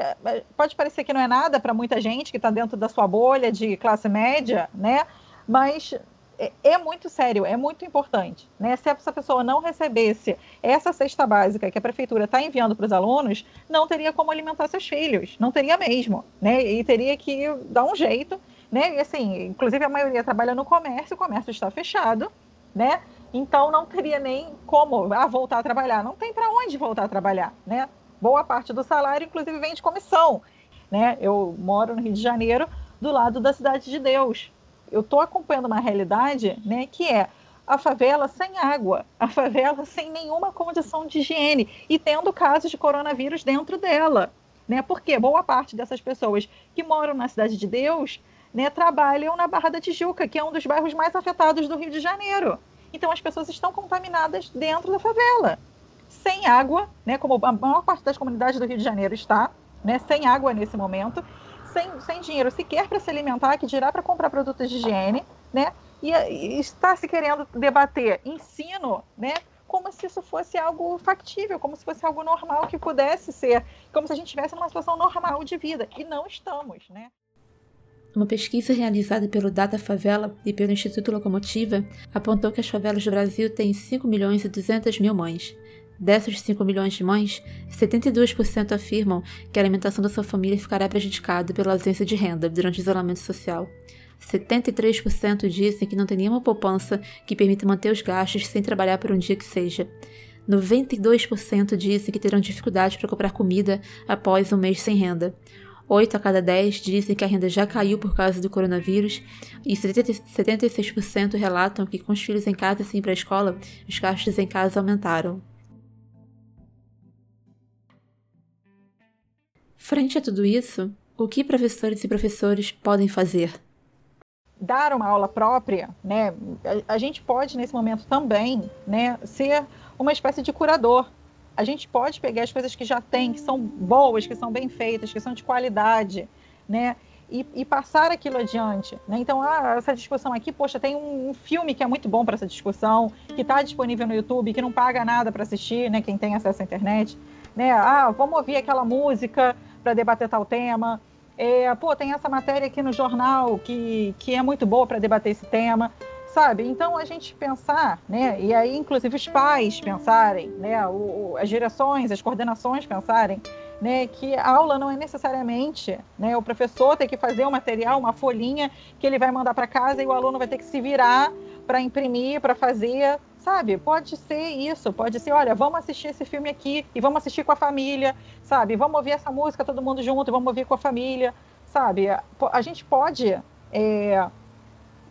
Pode parecer que não é nada para muita gente que está dentro da sua bolha de classe média, né? mas é, é muito sério, é muito importante. Né? Se essa pessoa não recebesse essa cesta básica que a prefeitura está enviando para os alunos, não teria como alimentar seus filhos, não teria mesmo, né? E teria que dar um jeito, né? E assim, inclusive a maioria trabalha no comércio, o comércio está fechado, né? Então não teria nem como ah, voltar a trabalhar, não tem para onde voltar a trabalhar, né? Boa parte do salário, inclusive, vem de comissão, né? Eu moro no Rio de Janeiro, do lado da Cidade de Deus, eu estou acompanhando uma realidade né, que é a favela sem água, a favela sem nenhuma condição de higiene e tendo casos de coronavírus dentro dela. Né? Porque boa parte dessas pessoas que moram na Cidade de Deus né, trabalham na Barra da Tijuca, que é um dos bairros mais afetados do Rio de Janeiro. Então as pessoas estão contaminadas dentro da favela, sem água, né, como a maior parte das comunidades do Rio de Janeiro está, né, sem água nesse momento, sem, sem dinheiro sequer para se alimentar, que dirá para comprar produtos de higiene, né? E, e está se querendo debater ensino, né? Como se isso fosse algo factível, como se fosse algo normal que pudesse ser, como se a gente estivesse numa situação normal de vida. E não estamos, né? Uma pesquisa realizada pelo Data Favela e pelo Instituto Locomotiva apontou que as favelas do Brasil têm 5 milhões e 200 mil mães, Dessas 5 milhões de mães, 72% afirmam que a alimentação da sua família ficará prejudicada pela ausência de renda durante o isolamento social. 73% dizem que não tem nenhuma poupança que permita manter os gastos sem trabalhar por um dia que seja. 92% disse que terão dificuldade para comprar comida após um mês sem renda. 8 a cada 10 dizem que a renda já caiu por causa do coronavírus e 76% relatam que com os filhos em casa sem ir para a escola, os gastos em casa aumentaram. Frente a tudo isso, o que professores e professores podem fazer? Dar uma aula própria, né? A, gente pode nesse momento também, né, ser uma espécie de curador a gente pode pegar as coisas que já tem, que são boas, que são bem feitas, que são de qualidade, né? E, e passar aquilo adiante. Né? Então, ah, essa discussão aqui, poxa, tem um filme que é muito bom para essa discussão, que está disponível no YouTube, que não paga nada para assistir, né? Quem tem acesso à internet. Né? Ah, vamos ouvir aquela música para debater tal tema. É, pô, tem essa matéria aqui no jornal que, que é muito boa para debater esse tema sabe? Então a gente pensar, né? E aí inclusive os pais pensarem, né? O, as direções, as coordenações pensarem, né? Que a aula não é necessariamente, né? O professor tem que fazer um material, uma folhinha que ele vai mandar para casa e o aluno vai ter que se virar para imprimir, para fazer, sabe? Pode ser isso, pode ser, olha, vamos assistir esse filme aqui e vamos assistir com a família, sabe? Vamos ouvir essa música todo mundo junto, vamos ouvir com a família, sabe? A gente pode é,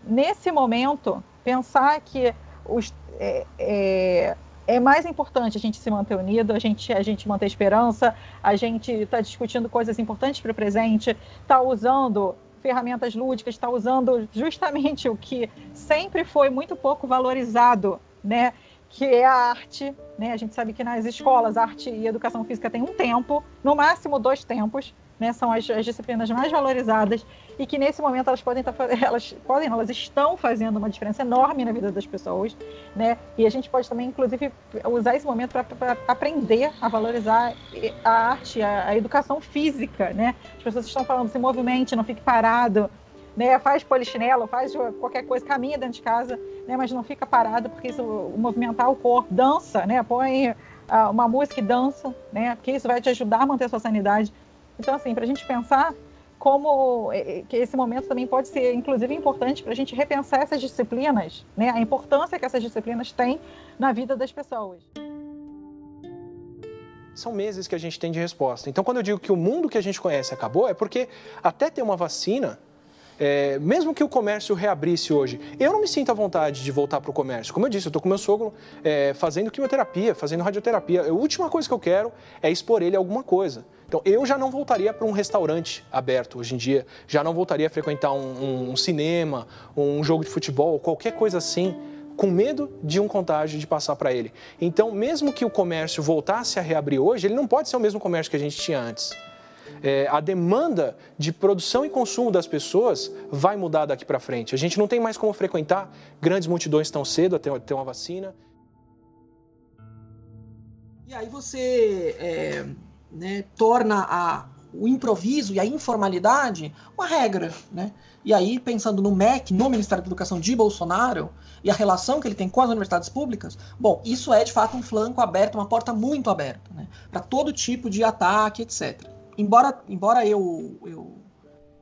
nesse momento, pensar que os, é, é, é, mais importante a gente se manter unido, a gente, a gente manter esperança, a gente está discutindo coisas importantes para o presente, está usando ferramentas lúdicas, está usando justamente o que sempre foi muito pouco valorizado, né? que é a arte. Né? A gente sabe que nas escolas, arte e educação física tem um tempo, no máximo dois tempos né, são as, as, disciplinas mais valorizadas e que nesse momento elas podem estar tá <laughs> elas podem elas estão fazendo uma diferença enorme na vida das pessoas, né? E a gente pode também inclusive usar esse momento para aprender a valorizar a arte, a, a, educação física, né? As pessoas estão falando se movimente, não fique parado, né? Faz polichinelo, faz qualquer coisa, caminha dentro de casa, né? Mas não fica parado porque isso movimentar o corpo, dança, né? Põe uh, uma música e dança, né? Porque isso vai te ajudar a manter a sua sanidade. Então, assim, para a gente pensar como que esse momento também pode ser, inclusive, importante para a gente repensar essas disciplinas, né? A importância que essas disciplinas têm na vida das pessoas. São meses que a gente tem de resposta. Então, quando eu digo que o mundo que a gente conhece acabou, é porque até ter uma vacina, é, mesmo que o comércio reabrisse hoje, eu não me sinto à vontade de voltar para o comércio. Como eu disse, eu estou com meu sogro é, fazendo quimioterapia, fazendo radioterapia. A última coisa que eu quero é expor ele a alguma coisa. Então, eu já não voltaria para um restaurante aberto hoje em dia, já não voltaria a frequentar um, um, cinema, um jogo de futebol, qualquer coisa assim, com medo de um contágio de passar para ele. Então, mesmo que o comércio voltasse a reabrir hoje, ele não pode ser o mesmo comércio que a gente tinha antes. É, a demanda de produção e consumo das pessoas vai mudar daqui para frente. A gente não tem mais como frequentar grandes multidões tão cedo até ter uma vacina. E aí você é né, torna a, o improviso e a informalidade uma regra. Né? E aí, pensando no MEC, no Ministério da Educação de Bolsonaro, e a relação que ele tem com as universidades públicas, bom, isso é de fato um flanco aberto, uma porta muito aberta, né, para todo tipo de ataque, etc. Embora, embora eu, eu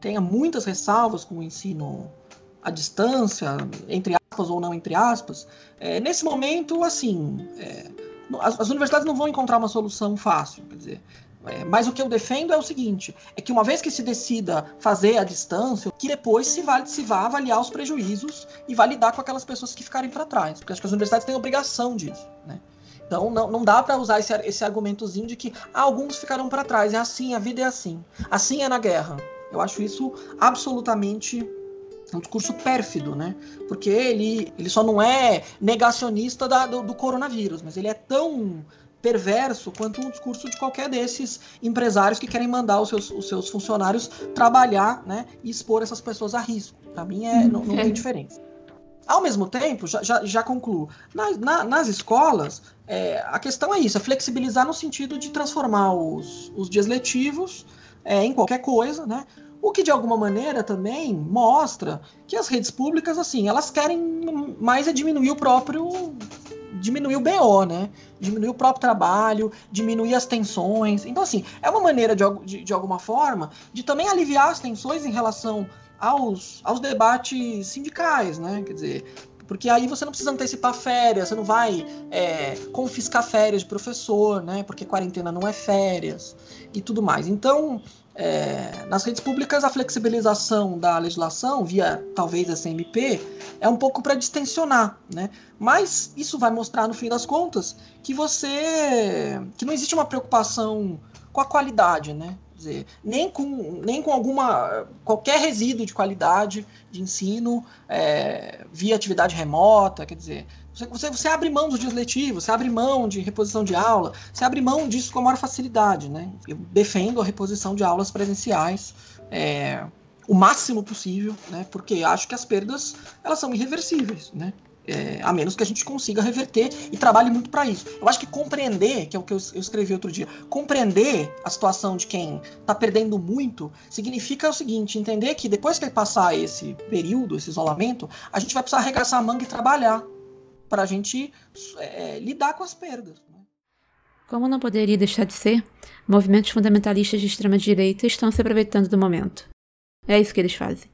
tenha muitas ressalvas com o ensino à distância, entre aspas ou não entre aspas, é, nesse momento, assim, é, as, as, universidades não vão encontrar uma solução fácil. Quer dizer, é, mas o que eu defendo é o seguinte: é que uma vez que se decida fazer a distância, que depois se, vale, se vá avaliar os prejuízos e validar com aquelas pessoas que ficarem para trás. Porque acho que as universidades têm obrigação disso. Né? Então não, não dá para usar esse, esse argumentozinho de que ah, alguns ficaram para trás. É assim, a vida é assim. Assim é na guerra. Eu acho isso absolutamente é um discurso pérfido, né? Porque ele, ele só não é negacionista da, do, do, coronavírus, mas ele é tão perverso quanto um discurso de qualquer desses empresários que querem mandar os seus, os seus funcionários trabalhar né, e expor essas pessoas a risco. Para mim, é, não, não, tem diferença. Ao mesmo tempo, já, já, já concluo, nas, na, nas escolas, é, a questão é isso, é flexibilizar no sentido de transformar os, os dias letivos é, em qualquer coisa, né? O que de alguma maneira também mostra que as redes públicas, assim, elas querem mais é diminuir o próprio. diminuir o BO, né? Diminuir o próprio trabalho, diminuir as tensões. Então, assim, é uma maneira, de, de, de alguma forma, de também aliviar as tensões em relação aos, aos debates sindicais, né? Quer dizer, Porque aí você não precisa antecipar férias, você não vai é, confiscar férias de professor, né? Porque quarentena não é férias e tudo mais. Então, é, nas redes públicas, a flexibilização da legislação, via talvez SMP, é um pouco para distensionar, né? Mas isso vai mostrar, no fim das contas, que você. que não existe uma preocupação com a qualidade, né? Dizer, nem com, nem com alguma qualquer resíduo de qualidade de ensino é, via atividade remota, quer dizer, você, você, abre mão dos dias letivos, você abre mão de reposição de aula, você abre mão disso com a maior facilidade, né? Eu defendo a reposição de aulas presenciais é, o máximo possível, né? Porque acho que as perdas elas são irreversíveis, né? É, a menos que a gente consiga reverter e trabalhe muito para isso. Eu acho que compreender, que é o que eu, eu, escrevi outro dia, compreender a situação de quem está perdendo muito significa o seguinte: entender que depois que passar esse período, esse isolamento, a gente vai precisar arregaçar a manga e trabalhar para a gente é, lidar com as perdas. Né? Como não poderia deixar de ser, movimentos fundamentalistas de extrema-direita estão se aproveitando do momento. É isso que eles fazem.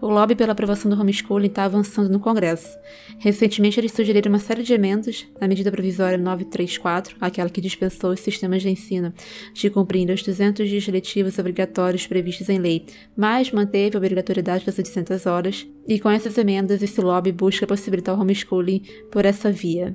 O lobby pela aprovação do homeschooling está avançando no Congresso. Recentemente, eles sugeriram uma série de emendas na medida provisória 934, aquela que dispensou os sistemas de ensino de cumprindo os 200 dias letivos obrigatórios previstos em lei, mas manteve a obrigatoriedade das 800 horas, e com essas emendas, esse lobby busca possibilitar o homeschooling por essa via.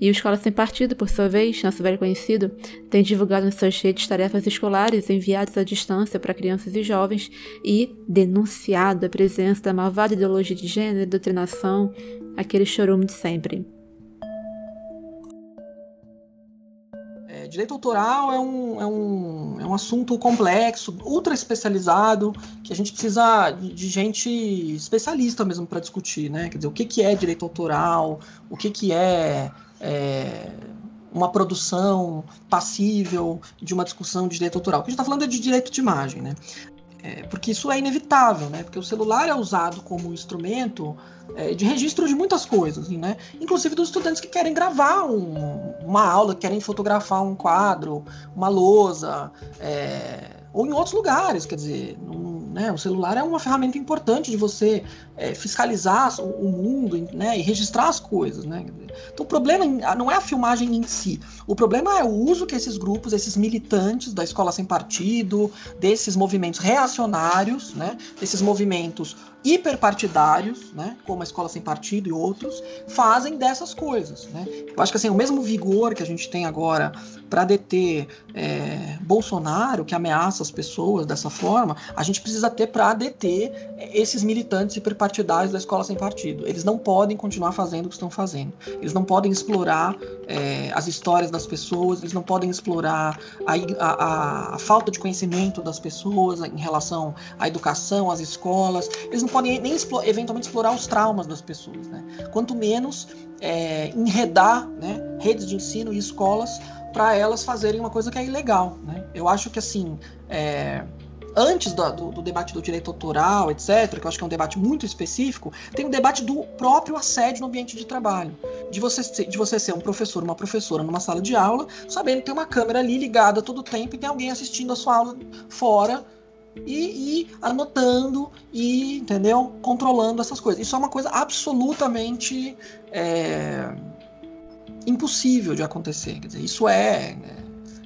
E o Escola Sem Partido, por sua vez, nosso velho conhecido, tem divulgado nas suas redes tarefas escolares enviadas à distância para crianças e jovens e denunciado a presença da malvada ideologia de gênero doutrinação, aquele chorume de sempre. É, direito autoral é um, é, um, é um assunto complexo, ultra especializado, que a gente precisa de, de gente especialista mesmo para discutir, né? Quer dizer, o que, que é direito autoral, o que, que é é, uma produção passível de uma discussão de direito autoral. O que a gente está falando é de direito de imagem, né? É, porque isso é inevitável, né? Porque o celular é usado como instrumento é, de registro de muitas coisas, né? Inclusive dos estudantes que querem gravar um, uma aula, que querem fotografar um quadro, uma lousa, é, ou em outros lugares, quer dizer, né, o celular é uma ferramenta importante de você é, fiscalizar o mundo né, e registrar as coisas. Né? Então o problema não é a filmagem em si, o problema é o uso que esses grupos, esses militantes da escola sem partido, desses movimentos reacionários, né, desses movimentos hiperpartidários, né, como a Escola Sem Partido e outros, fazem dessas coisas. Né? Eu acho que assim, o mesmo vigor que a gente tem agora para deter é, Bolsonaro, que ameaça as pessoas dessa forma, a gente precisa ter para deter esses militantes hiperpartidários da Escola Sem Partido. Eles não podem continuar fazendo o que estão fazendo. Eles não podem explorar é, as histórias das pessoas, eles não podem explorar a, a, a falta de conhecimento das pessoas em relação à educação, às escolas. Eles não podem nem eventualmente explorar os traumas das pessoas. Né? Quanto menos é, enredar né, redes de ensino e escolas para elas fazerem uma coisa que é ilegal. Né? Eu acho que assim. É, antes do, do, do, debate do direito autoral, etc., que eu acho que é um debate muito específico, tem o um debate do próprio assédio no ambiente de trabalho. De você, ser, de você ser um professor, uma professora numa sala de aula, sabendo que tem uma câmera ali ligada todo o tempo e tem alguém assistindo a sua aula fora e, e, anotando e, entendeu? Controlando essas coisas. Isso é uma coisa absolutamente é, impossível de acontecer. Quer dizer, isso é. é,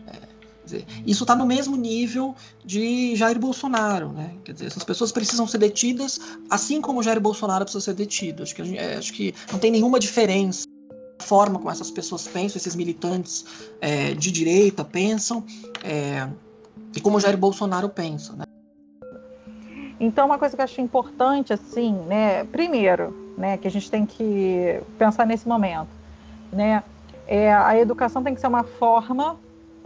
é dizer, isso está no mesmo nível de Jair Bolsonaro, né? Quer dizer, essas pessoas precisam ser detidas, assim como Jair Bolsonaro precisa ser detido. Acho que, é, acho que não tem nenhuma diferença a forma como essas pessoas pensam, esses militantes é, de direita pensam, é, e como Jair Bolsonaro pensa, né? Então, uma coisa que eu acho importante, assim, né, primeiro, né, que a gente tem que pensar nesse momento, né, é, a educação tem que ser uma forma,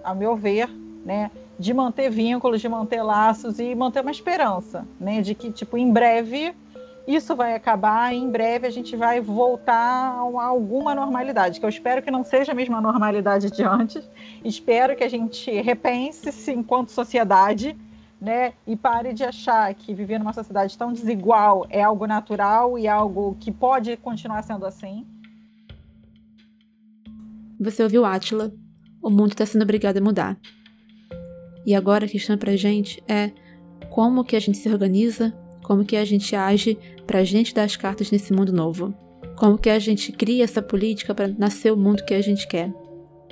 a meu ver, né, de manter vínculos, de manter laços e manter uma esperança, né, de que, tipo, em breve isso vai acabar, em breve a gente vai voltar a alguma normalidade, que eu espero que não seja a mesma normalidade de antes, espero que a gente repense-se enquanto sociedade, né? E pare de achar que viver numa sociedade tão desigual é algo natural e algo que pode continuar sendo assim. Você ouviu Átila? O mundo está sendo obrigado a mudar. E agora a questão pra gente é como que a gente se organiza, como que a gente age pra gente dar as cartas nesse mundo novo. Como que a gente cria essa política para nascer o mundo que a gente quer?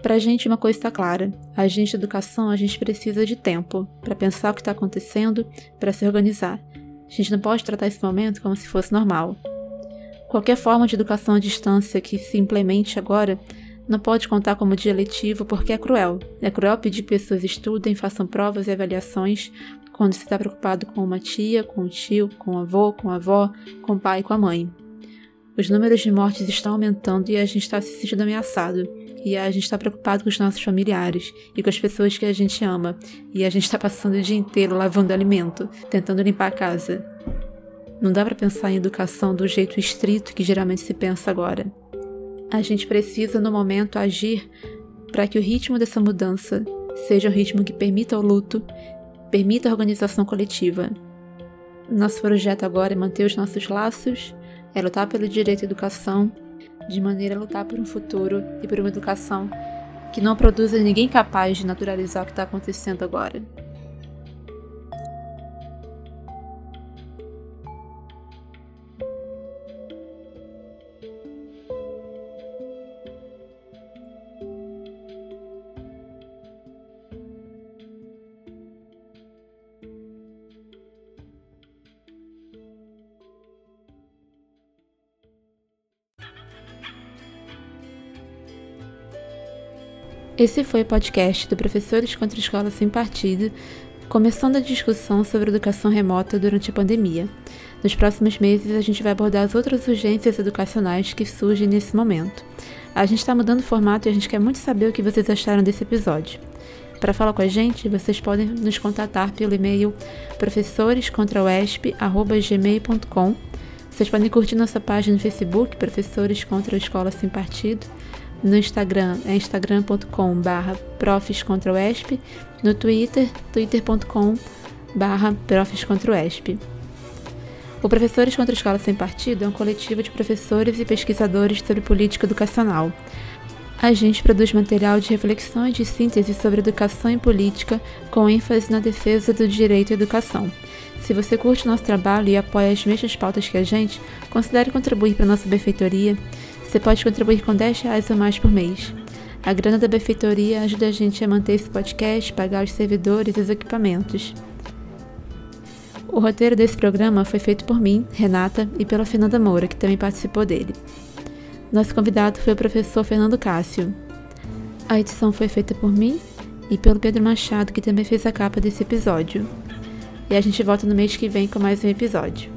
Para a gente, uma coisa está clara: a gente, educação, a gente precisa de tempo para pensar o que está acontecendo, para se organizar. A gente não pode tratar esse momento como se fosse normal. Qualquer forma de educação à distância que se implemente agora não pode contar como dia letivo porque é cruel. É cruel pedir que pessoas estudem, façam provas e avaliações quando se está preocupado com uma tia, com um tio, com um avô, com a avó, com o pai com a mãe. Os números de mortes estão aumentando e a gente está se sentindo ameaçado. E a gente está preocupado com os nossos familiares e com as pessoas que a gente ama. E a gente está passando o dia inteiro lavando alimento, tentando limpar a casa. Não dá para pensar em educação do jeito estrito que geralmente se pensa agora. A gente precisa, no momento, agir para que o ritmo dessa mudança seja um ritmo que permita o luto, permita a organização coletiva. Nosso projeto agora é manter os nossos laços, é lutar pelo direito à educação, de maneira a lutar por um futuro e por uma educação que não produza ninguém capaz de naturalizar o que está acontecendo agora. Esse foi o podcast do Professores contra a Escola Sem Partido, começando a discussão sobre educação remota durante a pandemia. Nos próximos meses, a gente vai abordar as outras urgências educacionais que surgem nesse momento. A gente está mudando o formato e a gente quer muito saber o que vocês acharam desse episódio. Para falar com a gente, vocês podem nos contatar pelo e-mail professorescontrauesp.gmail.com Vocês podem curtir nossa página no Facebook, Professores contra a Escola Sem Partido, no Instagram é instagram.com barra profescontraoesp. No Twitter, twitter.com barra profescontraoesp. O Professores contra a Escola Sem Partido é um coletivo de professores e pesquisadores sobre política educacional. A gente produz material de reflexão e de síntese sobre educação e política, com ênfase na defesa do direito à educação. Se você curte nosso trabalho e apoia as mesmas pautas que a gente, considere contribuir para a nossa benfeitoria. Você pode contribuir com 10 reais ou mais por mês. A grana da benfeitoria ajuda a gente a manter esse podcast, pagar os servidores e os equipamentos. O roteiro desse programa foi feito por mim, Renata, e pela Fernanda Moura, que também participou dele. Nosso convidado foi o professor Fernando Cássio. A edição foi feita por mim e pelo Pedro Machado, que também fez a capa desse episódio. E a gente volta no mês que vem com mais um episódio.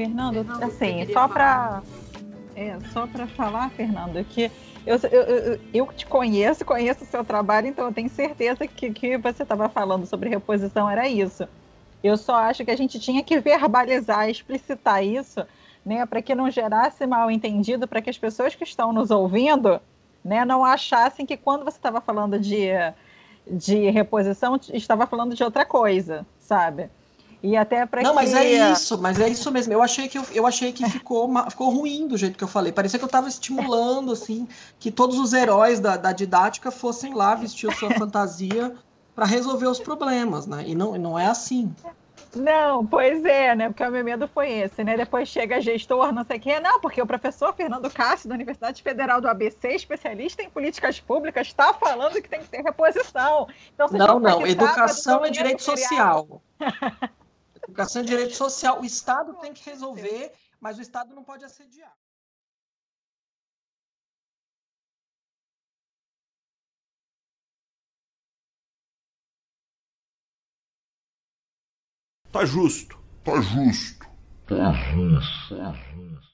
Fernando, assim, só para é, só para falar, Fernando, que eu, eu, eu, te conheço, conheço o seu trabalho, então eu tenho certeza que que você estava falando sobre reposição era isso. Eu só acho que a gente tinha que verbalizar, explicitar isso, né, para que não gerasse mal entendido, para que as pessoas que estão nos ouvindo, né, não achassem que quando você estava falando de, de reposição, estava falando de outra coisa, sabe? E até para Não, que... mas é isso, mas é isso mesmo. Eu achei que, eu, eu achei que ficou, ficou ruim do jeito que eu falei. Parecia que eu estava estimulando, assim, que todos os heróis da, da didática fossem lá vestir sua fantasia para resolver os problemas, né? E não, não é assim. Não, pois é, né? Porque o meu medo foi esse, né? Depois chega gestor, não sei o quê. Não, porque o professor Fernando Cássio, da Universidade Federal do ABC, especialista em políticas públicas, está falando que tem que ter reposição. Então, não, não. Educação é direito social. <laughs> Educação é direito social. O Estado tem que resolver, mas o Estado não pode assediar. Tá justo. Tá justo. Tá justo. Tá justo.